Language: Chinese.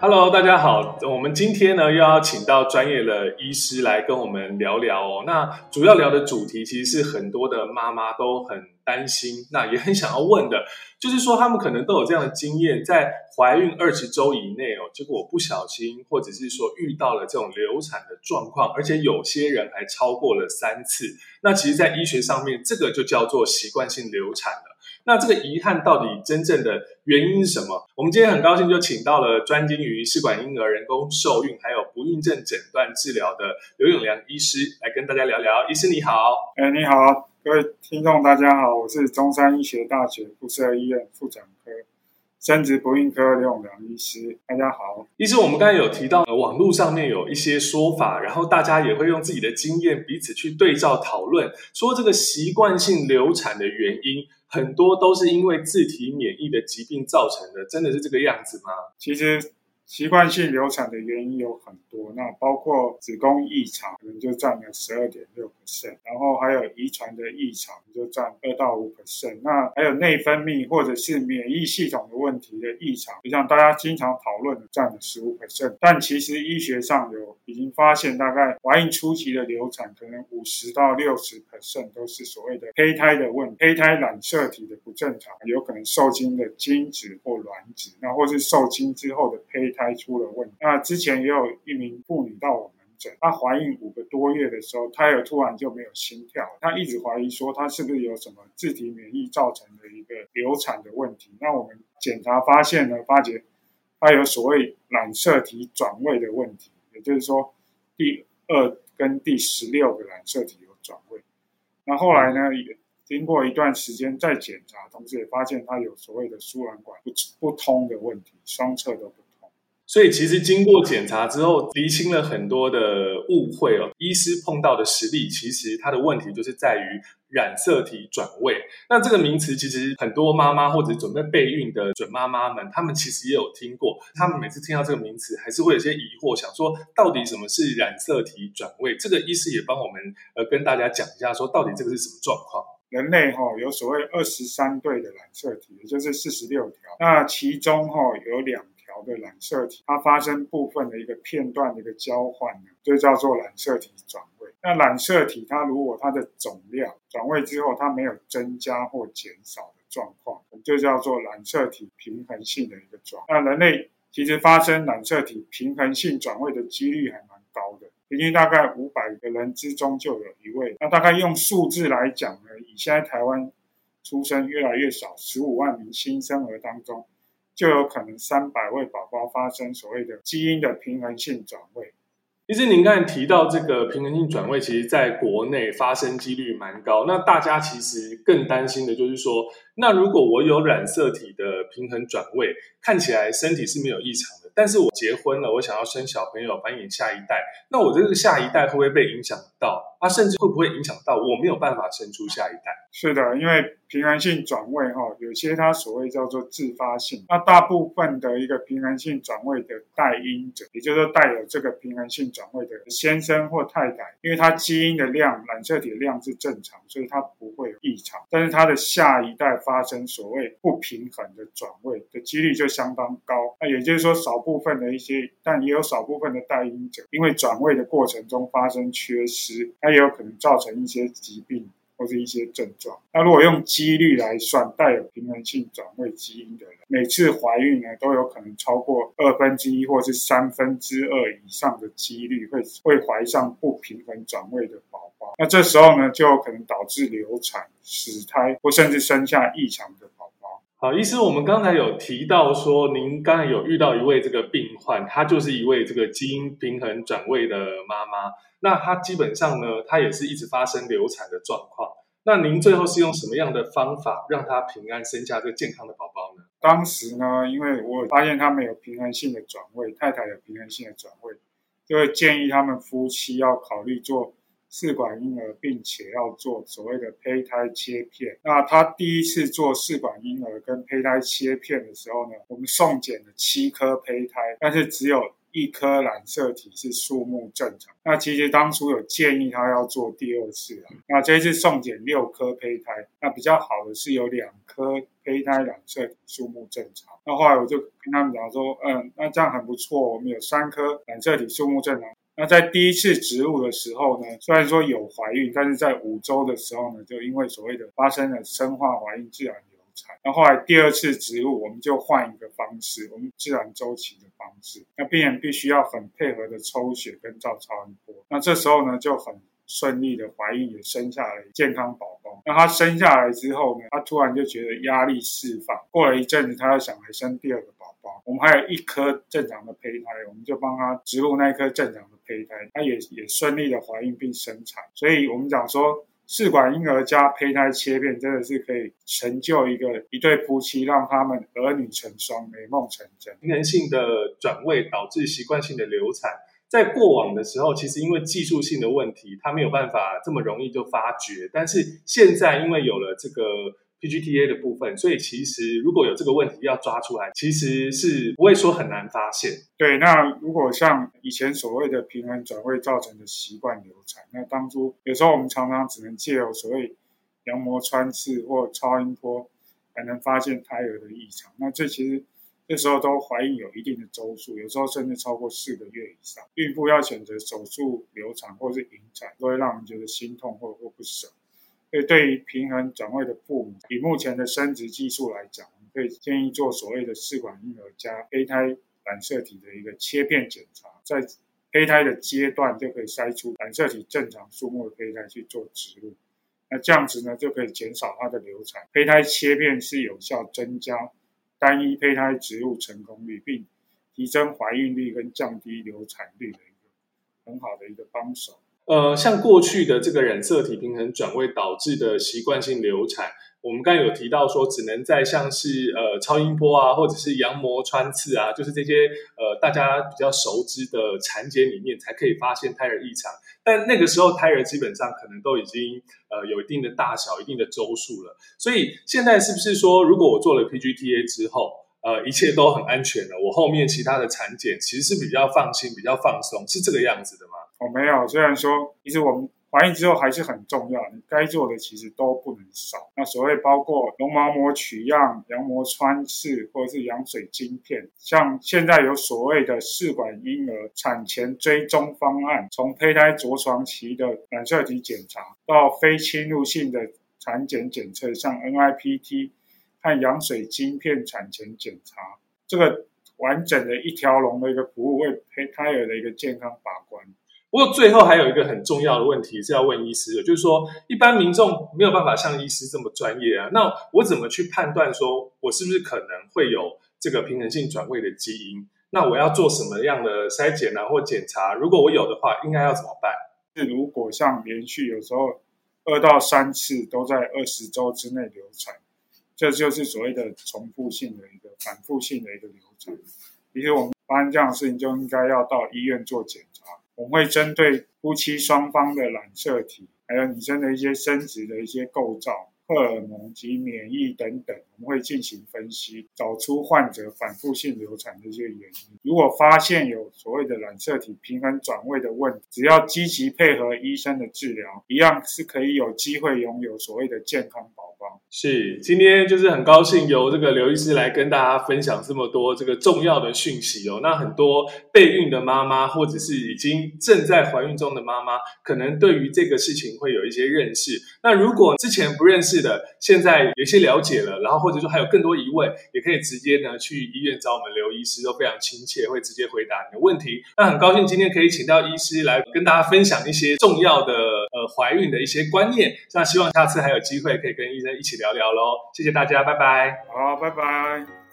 Hello，大家好，我们今天呢又要请到专业的医师来跟我们聊聊哦。那主要聊的主题其实是很多的妈妈都很担心，那也很想要问的，就是说他们可能都有这样的经验，在怀孕二十周以内哦，结果不小心或者是说遇到了这种流产的状况，而且有些人还超过了三次。那其实，在医学上面，这个就叫做习惯性流产了。那这个遗憾到底真正的原因是什么？我们今天很高兴就请到了专精于试管婴儿人工受孕还有不孕症诊断治疗的刘永良医师来跟大家聊聊。医师你好，哎，你好，各位听众大家好，我是中山医学大学附设医院妇产科。生殖不孕科刘永良医师，大家好。医师，我们刚才有提到，网络上面有一些说法，然后大家也会用自己的经验彼此去对照讨论，说这个习惯性流产的原因很多都是因为自体免疫的疾病造成的，真的是这个样子吗？其实。习惯性流产的原因有很多，那包括子宫异常，可能就占了十二点六 percent，然后还有遗传的异常，就占二到五 percent。那还有内分泌或者是免疫系统的问题的异常，就像大家经常讨论的，占了十五 percent。但其实医学上有已经发现，大概怀孕初期的流产，可能五十到六十 percent 都是所谓的胚胎的问，胚胎染色体的不正常，有可能受精的精子或卵子，那或是受精之后的胚胎。胎出了问题。那之前也有一名妇女到我门诊，她怀孕五个多月的时候，胎儿突然就没有心跳，她一直怀疑说她是不是有什么自体免疫造成的一个流产的问题。那我们检查发现呢，发觉她有所谓染色体转位的问题，也就是说第二跟第十六个染色体有转位。那后来呢，也经过一段时间再检查，同时也发现她有所谓的输卵管不不通的问题，双侧都不。所以其实经过检查之后，厘清了很多的误会哦。医师碰到的实例，其实他的问题就是在于染色体转位。那这个名词，其实很多妈妈或者准备备孕的准妈妈们，他们其实也有听过。他们每次听到这个名词，还是会有些疑惑，想说到底什么是染色体转位？这个医师也帮我们呃跟大家讲一下，说到底这个是什么状况？人类哈有所谓二十三对的染色体，也就是四十六条。那其中哈有两。的染色体，它发生部分的一个片段的一个交换呢，就叫做染色体转位。那染色体它如果它的总量转位之后，它没有增加或减少的状况，就叫做染色体平衡性的一个转。那人类其实发生染色体平衡性转位的几率还蛮高的，平均大概五百个人之中就有一位。那大概用数字来讲呢，以现在台湾出生越来越少，十五万名新生儿当中。就有可能三百位宝宝发生所谓的基因的平衡性转位。其实您刚才提到这个平衡性转位，其实在国内发生几率蛮高。那大家其实更担心的就是说，那如果我有染色体的平衡转位，看起来身体是没有异常的，但是我结婚了，我想要生小朋友繁衍下一代，那我这个下一代会不会被影响到？啊，甚至会不会影响到我没有办法生出下一代？是的，因为平衡性转位哈，有些它所谓叫做自发性，那大部分的一个平衡性转位的带因者，也就是说带有这个平衡性转位的先生或太太，因为他基因的量染色体的量是正常，所以他不会有异常，但是他的下一代发生所谓不平衡的转位的几率就相当高。那也就是说，少部分的一些，但也有少部分的带因者，因为转位的过程中发生缺失，它也有可能造成一些疾病。或者一些症状。那如果用几率来算，带有平衡性转位基因的人，每次怀孕呢都有可能超过二分之一或是三分之二以上的几率会会怀上不平衡转位的宝宝。那这时候呢，就有可能导致流产、死胎或甚至生下异常的。好，医师，我们刚才有提到说，您刚才有遇到一位这个病患，她就是一位这个基因平衡转位的妈妈。那她基本上呢，她也是一直发生流产的状况。那您最后是用什么样的方法让她平安生下这个健康的宝宝呢？当时呢，因为我发现他们有平衡性的转位，太太有平衡性的转位，就会建议他们夫妻要考虑做试管婴儿，并且要做所谓的胚胎切片。那他第一次做试管婴儿跟胚胎切片的时候呢，我们送检了七颗胚胎，但是只有一颗染色体是数目正常。那其实当初有建议他要做第二次啊，那这次送检六颗胚胎，那比较好的是有两颗胚胎染色体数目正常。那后来我就跟他们讲说，嗯，那这样很不错，我们有三颗染色体数目正常。那在第一次植入的时候呢，虽然说有怀孕，但是在五周的时候呢，就因为所谓的发生了生化怀孕自然流产。那后来第二次植入，我们就换一个方式，我们自然周期的方式。那病人必须要很配合的抽血跟照超音波。那这时候呢，就很顺利的怀孕也生下来健康宝宝。那她生下来之后呢，她突然就觉得压力释放，过了一阵子，她又想来生第二个宝宝。我们还有一颗正常的胚胎，我们就帮她植入那一颗正常的。胚胎，她也也顺利的怀孕并生产，所以我们讲说试管婴儿加胚胎切片，真的是可以成就一个一对夫妻，让他们儿女成双，美梦成真。平衡性的转位导致习惯性的流产，在过往的时候，其实因为技术性的问题，它没有办法这么容易就发觉，但是现在因为有了这个。PGTA 的部分，所以其实如果有这个问题要抓出来，其实是不会说很难发现。对，那如果像以前所谓的平衡转位造成的习惯流产，那当初有时候我们常常只能借由所谓羊膜穿刺或超音波，才能发现胎儿的异常。那这其实这时候都怀孕有一定的周数，有时候甚至超过四个月以上，孕妇要选择手术流产或是引产，都会让人觉得心痛或或不舍。所以，对于平衡转位的父母，以目前的生殖技术来讲，我们可以建议做所谓的试管婴儿加胚胎染色体的一个切片检查，在胚胎的阶段就可以筛出染色体正常数目的胚胎去做植入。那这样子呢，就可以减少它的流产。胚胎切片是有效增加单一胚胎植入成功率，并提升怀孕率跟降低流产率的一个很好的一个帮手。呃，像过去的这个染色体平衡转位导致的习惯性流产，我们刚才有提到说，只能在像是呃超音波啊，或者是羊膜穿刺啊，就是这些呃大家比较熟知的产检里面才可以发现胎儿异常。但那个时候胎儿基本上可能都已经呃有一定的大小、一定的周数了。所以现在是不是说，如果我做了 PGTA 之后，呃一切都很安全了，我后面其他的产检其实是比较放心、比较放松，是这个样子的吗？哦，没有。虽然说，其实我们怀孕之后还是很重要，你该做的其实都不能少。那所谓包括绒毛膜取样、羊膜穿刺或者是羊水晶片，像现在有所谓的试管婴儿产前追踪方案，从胚胎着床期的染色体检查到非侵入性的产检检测，像 NIPT 和羊水晶片产前检查，这个完整的一条龙的一个服务，为胚胎儿的一个健康把关。不过最后还有一个很重要的问题是要问医师的，就是说一般民众没有办法像医师这么专业啊，那我怎么去判断说我是不是可能会有这个平衡性转位的基因？那我要做什么样的筛检啊或检查？如果我有的话，应该要怎么办？是如果像连续有时候二到三次都在二十周之内流产，这就是所谓的重复性的一个反复性的一个流产。其实我们发生这样的事情就应该要到医院做检。我们会针对夫妻双方的染色体，还有女生的一些生殖的一些构造、荷尔蒙及免疫等等，我们会进行分析，找出患者反复性流产的一些原因。如果发现有所谓的染色体平衡转位的问题，只要积极配合医生的治疗，一样是可以有机会拥有所谓的健康保是，今天就是很高兴由这个刘医师来跟大家分享这么多这个重要的讯息哦。那很多备孕的妈妈，或者是已经正在怀孕中的妈妈，可能对于这个事情会有一些认识。那如果之前不认识的，现在有些了解了，然后或者说还有更多疑问，也可以直接呢去医院找我们刘医师，都非常亲切，会直接回答你的问题。那很高兴今天可以请到医师来跟大家分享一些重要的怀孕的一些观念。那希望下次还有机会可以跟医生一起。聊聊喽，谢谢大家，拜拜。好，拜拜。